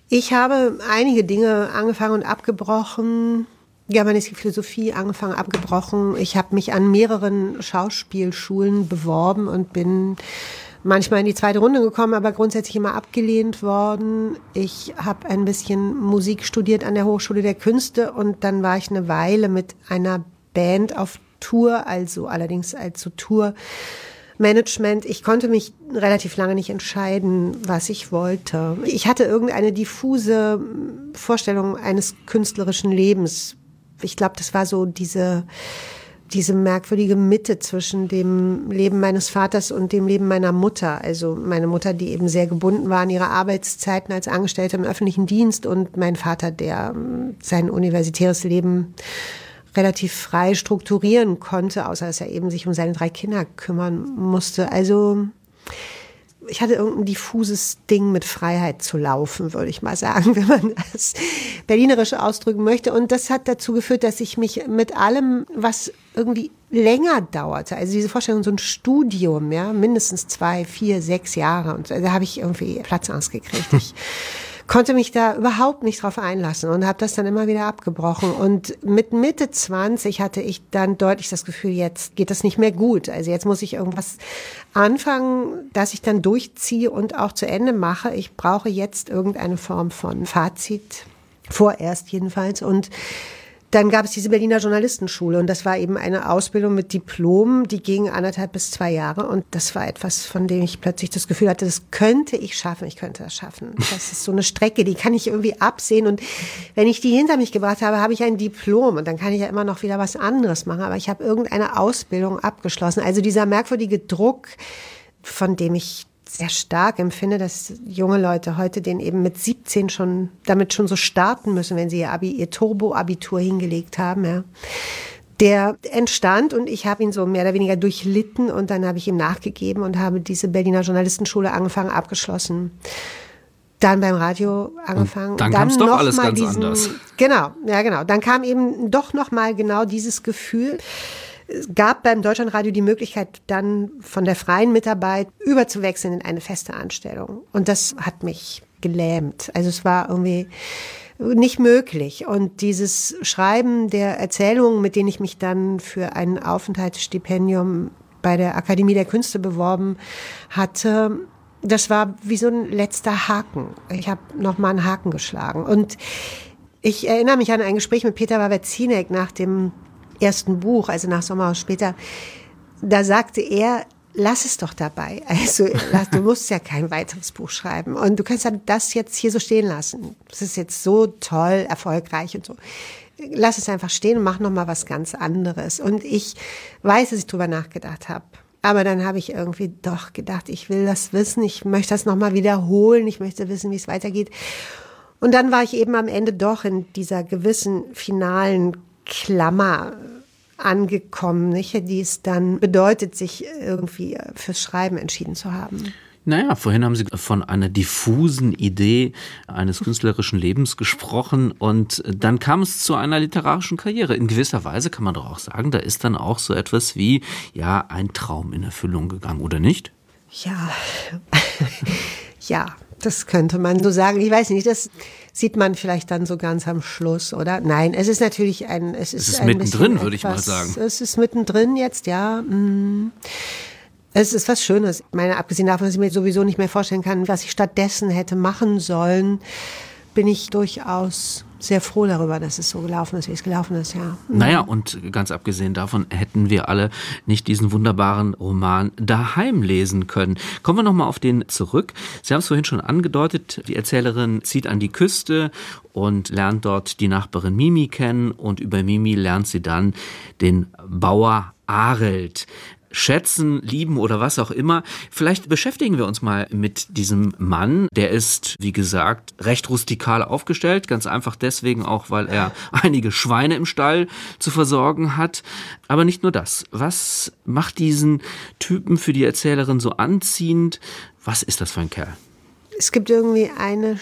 Ich habe einige Dinge angefangen und abgebrochen Germanistik, Philosophie angefangen, abgebrochen. Ich habe mich an mehreren Schauspielschulen beworben und bin manchmal in die zweite Runde gekommen, aber grundsätzlich immer abgelehnt worden. Ich habe ein bisschen Musik studiert an der Hochschule der Künste und dann war ich eine Weile mit einer Band auf Tour, also allerdings als so Tour. Management. Ich konnte mich relativ lange nicht entscheiden, was ich wollte. Ich hatte irgendeine diffuse Vorstellung eines künstlerischen Lebens, ich glaube, das war so diese, diese merkwürdige Mitte zwischen dem Leben meines Vaters und dem Leben meiner Mutter. Also meine Mutter, die eben sehr gebunden war an ihre Arbeitszeiten als Angestellte im öffentlichen Dienst und mein Vater, der ähm, sein universitäres Leben relativ frei strukturieren konnte, außer dass er eben sich um seine drei Kinder kümmern musste. Also ich hatte irgendein diffuses Ding mit Freiheit zu laufen, würde ich mal sagen, wenn man das berlinerisch ausdrücken möchte. Und das hat dazu geführt, dass ich mich mit allem, was irgendwie länger dauerte, also diese Vorstellung, so ein Studium, ja, mindestens zwei, vier, sechs Jahre, und da habe ich irgendwie Platzangst gekriegt. Ich konnte mich da überhaupt nicht drauf einlassen und habe das dann immer wieder abgebrochen. Und mit Mitte 20 hatte ich dann deutlich das Gefühl, jetzt geht das nicht mehr gut. Also jetzt muss ich irgendwas anfangen, dass ich dann durchziehe und auch zu Ende mache. Ich brauche jetzt irgendeine Form von Fazit, vorerst jedenfalls. Und dann gab es diese Berliner Journalistenschule und das war eben eine Ausbildung mit Diplom, die ging anderthalb bis zwei Jahre und das war etwas, von dem ich plötzlich das Gefühl hatte, das könnte ich schaffen, ich könnte das schaffen. Das ist so eine Strecke, die kann ich irgendwie absehen und wenn ich die hinter mich gebracht habe, habe ich ein Diplom und dann kann ich ja immer noch wieder was anderes machen, aber ich habe irgendeine Ausbildung abgeschlossen. Also dieser merkwürdige Druck, von dem ich sehr stark empfinde, dass junge Leute heute den eben mit 17 schon damit schon so starten müssen, wenn sie ihr Abi, ihr Turbo-Abitur hingelegt haben, ja. Der entstand und ich habe ihn so mehr oder weniger durchlitten und dann habe ich ihm nachgegeben und habe diese Berliner Journalistenschule angefangen, abgeschlossen. Dann beim Radio angefangen. Und dann kam es doch alles ganz diesen, anders. Genau, ja genau. Dann kam eben doch noch mal genau dieses Gefühl. Es gab beim Deutschlandradio die Möglichkeit, dann von der freien Mitarbeit überzuwechseln in eine feste Anstellung. Und das hat mich gelähmt. Also es war irgendwie nicht möglich. Und dieses Schreiben der Erzählungen, mit denen ich mich dann für ein Aufenthaltsstipendium bei der Akademie der Künste beworben hatte, das war wie so ein letzter Haken. Ich habe noch mal einen Haken geschlagen. Und ich erinnere mich an ein Gespräch mit Peter Wawerzinek nach dem ersten Buch, also nach Sommerhaus später, da sagte er, lass es doch dabei. Also du musst ja kein weiteres Buch schreiben und du kannst ja das jetzt hier so stehen lassen. Das ist jetzt so toll, erfolgreich und so. Lass es einfach stehen und mach noch mal was ganz anderes. Und ich weiß, dass ich drüber nachgedacht habe. Aber dann habe ich irgendwie doch gedacht, ich will das wissen, ich möchte das noch mal wiederholen, ich möchte wissen, wie es weitergeht. Und dann war ich eben am Ende doch in dieser gewissen finalen Klammer angekommen, nicht? die es dann bedeutet, sich irgendwie fürs Schreiben entschieden zu haben. Naja, vorhin haben Sie von einer diffusen Idee eines künstlerischen Lebens gesprochen und dann kam es zu einer literarischen Karriere. In gewisser Weise kann man doch auch sagen, da ist dann auch so etwas wie, ja, ein Traum in Erfüllung gegangen, oder nicht? Ja, ja, das könnte man so sagen. Ich weiß nicht, das sieht man vielleicht dann so ganz am Schluss, oder? Nein, es ist natürlich ein, es ist, es ist mittendrin, würde ich mal sagen. Es ist mittendrin jetzt, ja. Mm. Es ist was Schönes. Ich meine, abgesehen davon, dass ich mir sowieso nicht mehr vorstellen kann, was ich stattdessen hätte machen sollen, bin ich durchaus sehr froh darüber, dass es so gelaufen ist, wie es gelaufen ist, ja. Mhm. Naja, und ganz abgesehen davon hätten wir alle nicht diesen wunderbaren Roman daheim lesen können. Kommen wir nochmal auf den zurück. Sie haben es vorhin schon angedeutet, die Erzählerin zieht an die Küste und lernt dort die Nachbarin Mimi kennen und über Mimi lernt sie dann den Bauer Arelt schätzen, lieben oder was auch immer. Vielleicht beschäftigen wir uns mal mit diesem Mann. Der ist, wie gesagt, recht rustikal aufgestellt. Ganz einfach deswegen auch, weil er einige Schweine im Stall zu versorgen hat. Aber nicht nur das. Was macht diesen Typen für die Erzählerin so anziehend? Was ist das für ein Kerl? Es gibt irgendwie eine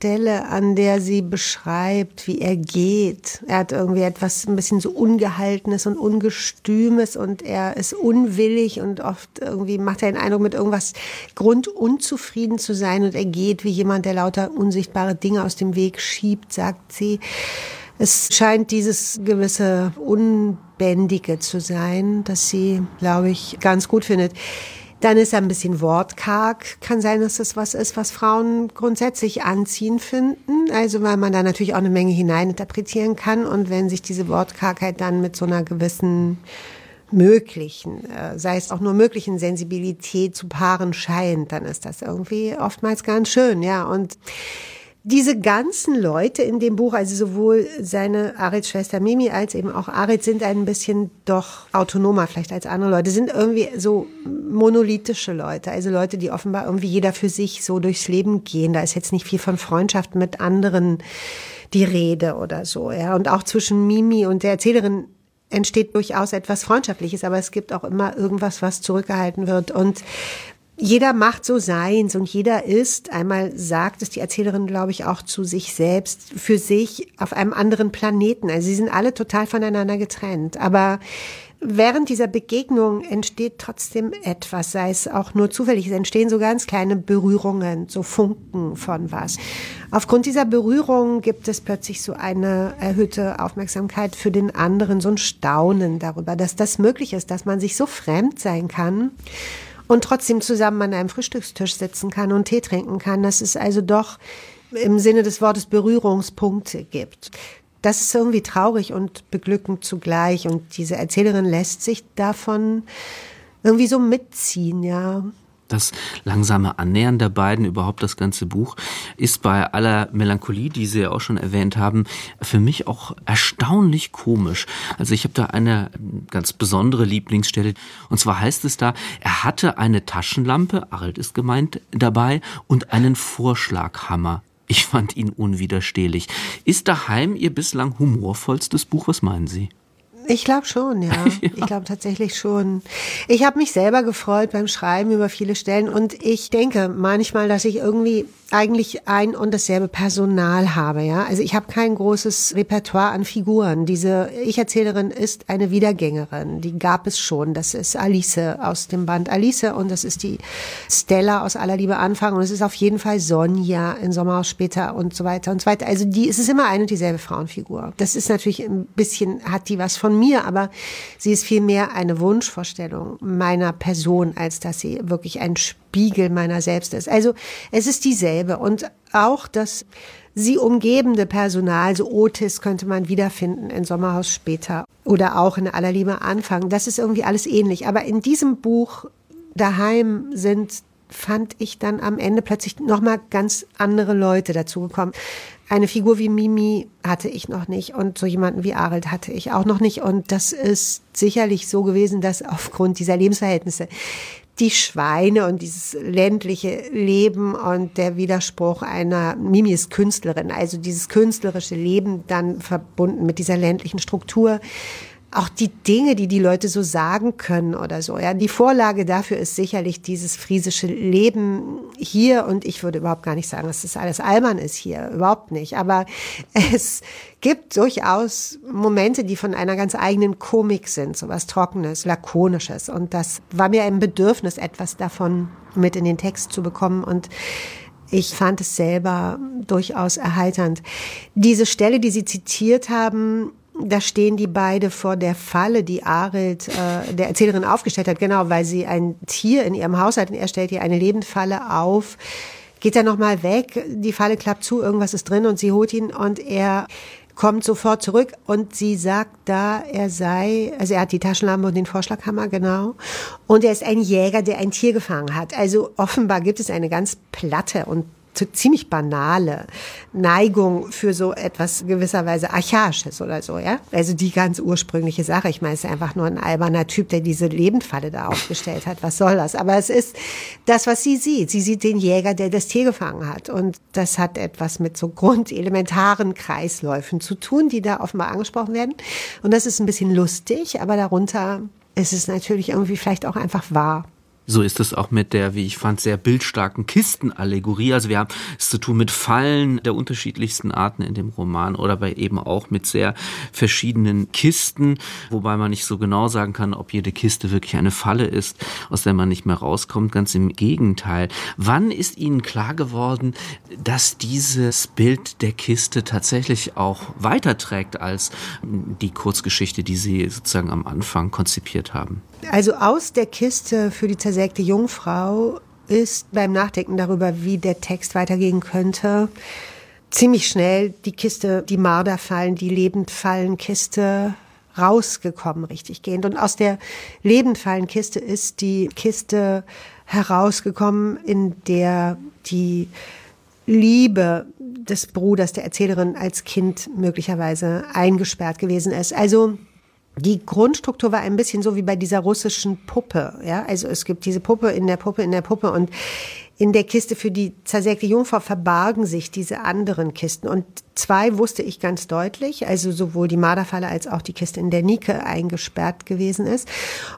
Stelle, an der sie beschreibt, wie er geht. Er hat irgendwie etwas ein bisschen so Ungehaltenes und Ungestümes und er ist unwillig und oft irgendwie macht er den Eindruck, mit irgendwas grundunzufrieden zu sein und er geht wie jemand, der lauter unsichtbare Dinge aus dem Weg schiebt, sagt sie. Es scheint dieses gewisse Unbändige zu sein, das sie, glaube ich, ganz gut findet. Dann ist er ein bisschen wortkarg. Kann sein, dass das was ist, was Frauen grundsätzlich anziehen finden. Also weil man da natürlich auch eine Menge hineininterpretieren kann. Und wenn sich diese Wortkargheit dann mit so einer gewissen möglichen, äh, sei es auch nur möglichen Sensibilität zu paaren scheint, dann ist das irgendwie oftmals ganz schön, ja. Und diese ganzen Leute in dem Buch, also sowohl seine Arits Schwester Mimi als eben auch Arit, sind ein bisschen doch autonomer vielleicht als andere Leute, sind irgendwie so monolithische Leute, also Leute, die offenbar irgendwie jeder für sich so durchs Leben gehen. Da ist jetzt nicht viel von Freundschaft mit anderen die Rede oder so, ja. Und auch zwischen Mimi und der Erzählerin entsteht durchaus etwas Freundschaftliches, aber es gibt auch immer irgendwas, was zurückgehalten wird. Und jeder macht so seins und jeder ist, einmal sagt es die Erzählerin, glaube ich, auch zu sich selbst, für sich auf einem anderen Planeten. Also sie sind alle total voneinander getrennt. Aber während dieser Begegnung entsteht trotzdem etwas, sei es auch nur zufällig. Es entstehen so ganz kleine Berührungen, so Funken von was. Aufgrund dieser Berührung gibt es plötzlich so eine erhöhte Aufmerksamkeit für den anderen, so ein Staunen darüber, dass das möglich ist, dass man sich so fremd sein kann und trotzdem zusammen an einem Frühstückstisch sitzen kann und Tee trinken kann, dass es also doch im Sinne des Wortes Berührungspunkte gibt. Das ist irgendwie traurig und beglückend zugleich und diese Erzählerin lässt sich davon irgendwie so mitziehen, ja. Das langsame Annähern der beiden, überhaupt das ganze Buch, ist bei aller Melancholie, die Sie ja auch schon erwähnt haben, für mich auch erstaunlich komisch. Also ich habe da eine ganz besondere Lieblingsstelle. Und zwar heißt es da, er hatte eine Taschenlampe, Arlt ist gemeint, dabei und einen Vorschlaghammer. Ich fand ihn unwiderstehlich. Ist daheim Ihr bislang humorvollstes Buch? Was meinen Sie? Ich glaube schon, ja. ja. Ich glaube tatsächlich schon. Ich habe mich selber gefreut beim Schreiben über viele Stellen und ich denke manchmal, dass ich irgendwie eigentlich ein und dasselbe Personal habe, ja. Also ich habe kein großes Repertoire an Figuren. Diese Ich-Erzählerin ist eine Wiedergängerin. Die gab es schon. Das ist Alice aus dem Band Alice und das ist die Stella aus Aller Liebe Anfang und es ist auf jeden Fall Sonja in Sommerhaus später und so weiter und so weiter. Also die, es ist immer eine und dieselbe Frauenfigur. Das ist natürlich ein bisschen, hat die was von mir, aber sie ist viel mehr eine Wunschvorstellung meiner Person, als dass sie wirklich ein Spiegel meiner selbst ist. Also es ist dieselbe und auch das sie umgebende Personal, so Otis könnte man wiederfinden in Sommerhaus später oder auch in Allerliebe Anfang. Das ist irgendwie alles ähnlich. Aber in diesem Buch daheim sind fand ich dann am Ende plötzlich nochmal ganz andere Leute dazugekommen. Eine Figur wie Mimi hatte ich noch nicht und so jemanden wie Arald hatte ich auch noch nicht. Und das ist sicherlich so gewesen, dass aufgrund dieser Lebensverhältnisse die Schweine und dieses ländliche Leben und der Widerspruch einer Mimi ist Künstlerin, also dieses künstlerische Leben dann verbunden mit dieser ländlichen Struktur auch die Dinge, die die Leute so sagen können oder so. Ja, die Vorlage dafür ist sicherlich dieses friesische Leben hier und ich würde überhaupt gar nicht sagen, dass das alles albern ist hier, überhaupt nicht. Aber es gibt durchaus Momente, die von einer ganz eigenen Komik sind, so was Trockenes, Lakonisches und das war mir ein Bedürfnis, etwas davon mit in den Text zu bekommen und ich fand es selber durchaus erheiternd. Diese Stelle, die Sie zitiert haben, da stehen die beide vor der Falle, die Arild äh, der Erzählerin aufgestellt hat, genau, weil sie ein Tier in ihrem Haus hat und er stellt ihr eine Lebendfalle auf, geht er nochmal weg, die Falle klappt zu, irgendwas ist drin und sie holt ihn und er kommt sofort zurück und sie sagt da, er sei, also er hat die Taschenlampe und den Vorschlaghammer, genau. Und er ist ein Jäger, der ein Tier gefangen hat. Also offenbar gibt es eine ganz platte und ziemlich banale Neigung für so etwas gewisserweise Archaisches oder so, ja. Also die ganz ursprüngliche Sache. Ich meine, es ist einfach nur ein alberner Typ, der diese Lebendfalle da aufgestellt hat. Was soll das? Aber es ist das, was sie sieht. Sie sieht den Jäger, der das Tier gefangen hat. Und das hat etwas mit so grundelementaren Kreisläufen zu tun, die da offenbar angesprochen werden. Und das ist ein bisschen lustig, aber darunter ist es natürlich irgendwie vielleicht auch einfach wahr. So ist es auch mit der, wie ich fand, sehr bildstarken Kistenallegorie. Also wir haben es zu tun mit Fallen der unterschiedlichsten Arten in dem Roman oder bei eben auch mit sehr verschiedenen Kisten, wobei man nicht so genau sagen kann, ob jede Kiste wirklich eine Falle ist, aus der man nicht mehr rauskommt. Ganz im Gegenteil. Wann ist Ihnen klar geworden, dass dieses Bild der Kiste tatsächlich auch weiterträgt als die Kurzgeschichte, die Sie sozusagen am Anfang konzipiert haben? Also aus der Kiste für die zersägte Jungfrau ist beim Nachdenken darüber, wie der Text weitergehen könnte, ziemlich schnell die Kiste, die Marderfallen, die Lebendfallenkiste rausgekommen, richtig gehend. Und aus der Lebendfallenkiste ist die Kiste herausgekommen, in der die Liebe des Bruders der Erzählerin als Kind möglicherweise eingesperrt gewesen ist. Also die Grundstruktur war ein bisschen so wie bei dieser russischen Puppe. Ja, also es gibt diese Puppe in der Puppe in der Puppe und in der Kiste für die zersägte Jungfrau verbargen sich diese anderen Kisten. Und zwei wusste ich ganz deutlich, also sowohl die Marderfalle als auch die Kiste, in der Nike eingesperrt gewesen ist.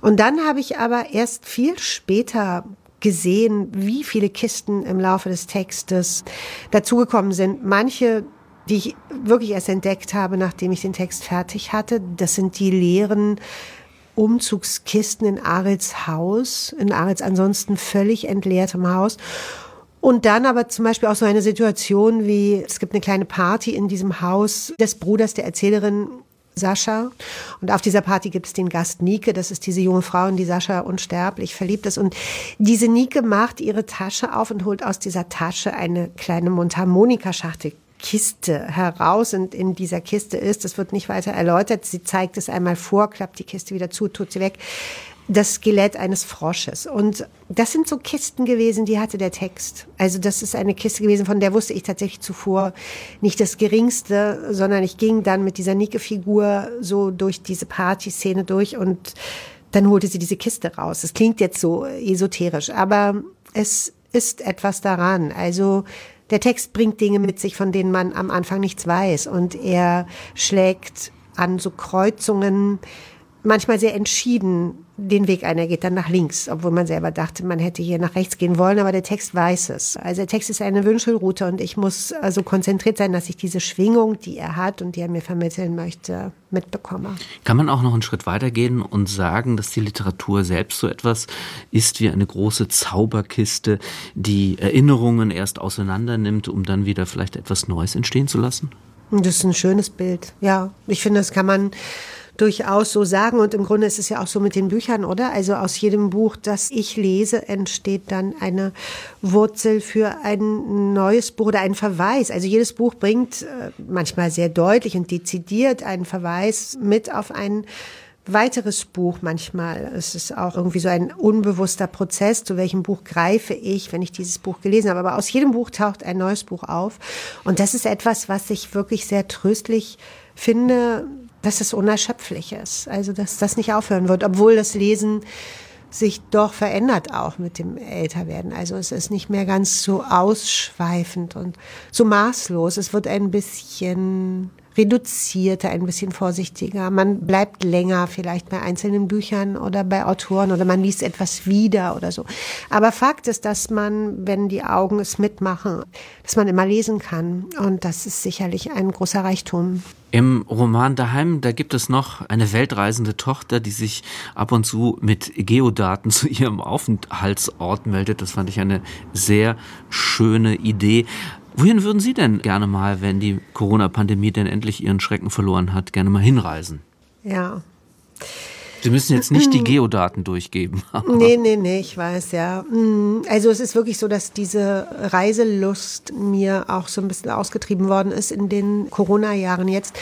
Und dann habe ich aber erst viel später gesehen, wie viele Kisten im Laufe des Textes dazugekommen sind. Manche die ich wirklich erst entdeckt habe, nachdem ich den Text fertig hatte. Das sind die leeren Umzugskisten in Arils Haus, in Arils ansonsten völlig entleertem Haus. Und dann aber zum Beispiel auch so eine Situation wie, es gibt eine kleine Party in diesem Haus des Bruders der Erzählerin Sascha. Und auf dieser Party gibt es den Gast Nike. Das ist diese junge Frau, in die Sascha unsterblich verliebt ist. Und diese Nike macht ihre Tasche auf und holt aus dieser Tasche eine kleine Mundharmonikaschachtel Kiste heraus und in dieser Kiste ist, das wird nicht weiter erläutert, sie zeigt es einmal vor, klappt die Kiste wieder zu, tut sie weg, das Skelett eines Frosches. Und das sind so Kisten gewesen, die hatte der Text. Also das ist eine Kiste gewesen, von der wusste ich tatsächlich zuvor nicht das Geringste, sondern ich ging dann mit dieser Nike-Figur so durch diese Partyszene durch und dann holte sie diese Kiste raus. Es klingt jetzt so esoterisch, aber es ist etwas daran. Also der Text bringt Dinge mit sich, von denen man am Anfang nichts weiß. Und er schlägt an so Kreuzungen manchmal sehr entschieden den Weg ein. Er geht dann nach links, obwohl man selber dachte, man hätte hier nach rechts gehen wollen, aber der Text weiß es. Also der Text ist eine Wünschelroute und ich muss also konzentriert sein, dass ich diese Schwingung, die er hat und die er mir vermitteln möchte, mitbekomme. Kann man auch noch einen Schritt weitergehen und sagen, dass die Literatur selbst so etwas ist wie eine große Zauberkiste, die Erinnerungen erst auseinander nimmt, um dann wieder vielleicht etwas Neues entstehen zu lassen? Das ist ein schönes Bild, ja. Ich finde, das kann man durchaus so sagen. Und im Grunde ist es ja auch so mit den Büchern, oder? Also aus jedem Buch, das ich lese, entsteht dann eine Wurzel für ein neues Buch oder ein Verweis. Also jedes Buch bringt äh, manchmal sehr deutlich und dezidiert einen Verweis mit auf ein weiteres Buch manchmal. Es ist auch irgendwie so ein unbewusster Prozess, zu welchem Buch greife ich, wenn ich dieses Buch gelesen habe. Aber aus jedem Buch taucht ein neues Buch auf. Und das ist etwas, was ich wirklich sehr tröstlich finde, dass es unerschöpflich ist. Also, dass das nicht aufhören wird, obwohl das Lesen sich doch verändert auch mit dem Älterwerden. Also es ist nicht mehr ganz so ausschweifend und so maßlos. Es wird ein bisschen reduzierter, ein bisschen vorsichtiger. Man bleibt länger vielleicht bei einzelnen Büchern oder bei Autoren oder man liest etwas wieder oder so. Aber Fakt ist, dass man, wenn die Augen es mitmachen, dass man immer lesen kann. Und das ist sicherlich ein großer Reichtum. Im Roman Daheim, da gibt es noch eine weltreisende Tochter, die sich ab und zu mit Geodaten zu ihrem Aufenthaltsort meldet. Das fand ich eine sehr schöne Idee. Wohin würden Sie denn gerne mal, wenn die Corona-Pandemie denn endlich ihren Schrecken verloren hat, gerne mal hinreisen? Ja. Sie müssen jetzt nicht die Geodaten durchgeben. nee, nee, nee, ich weiß, ja. Mm, also es ist wirklich so, dass diese Reiselust mir auch so ein bisschen ausgetrieben worden ist in den Corona-Jahren jetzt.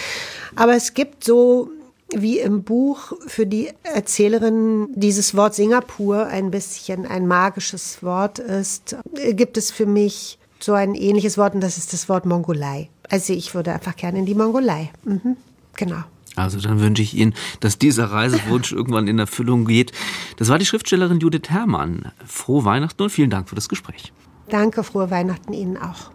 Aber es gibt so wie im Buch für die Erzählerin dieses Wort Singapur ein bisschen ein magisches Wort ist, gibt es für mich so ein ähnliches Wort und das ist das Wort Mongolei. Also ich würde einfach gerne in die Mongolei. Mhm, genau. Also dann wünsche ich Ihnen, dass dieser Reisewunsch irgendwann in Erfüllung geht. Das war die Schriftstellerin Judith Herrmann. Frohe Weihnachten und vielen Dank für das Gespräch. Danke, frohe Weihnachten Ihnen auch.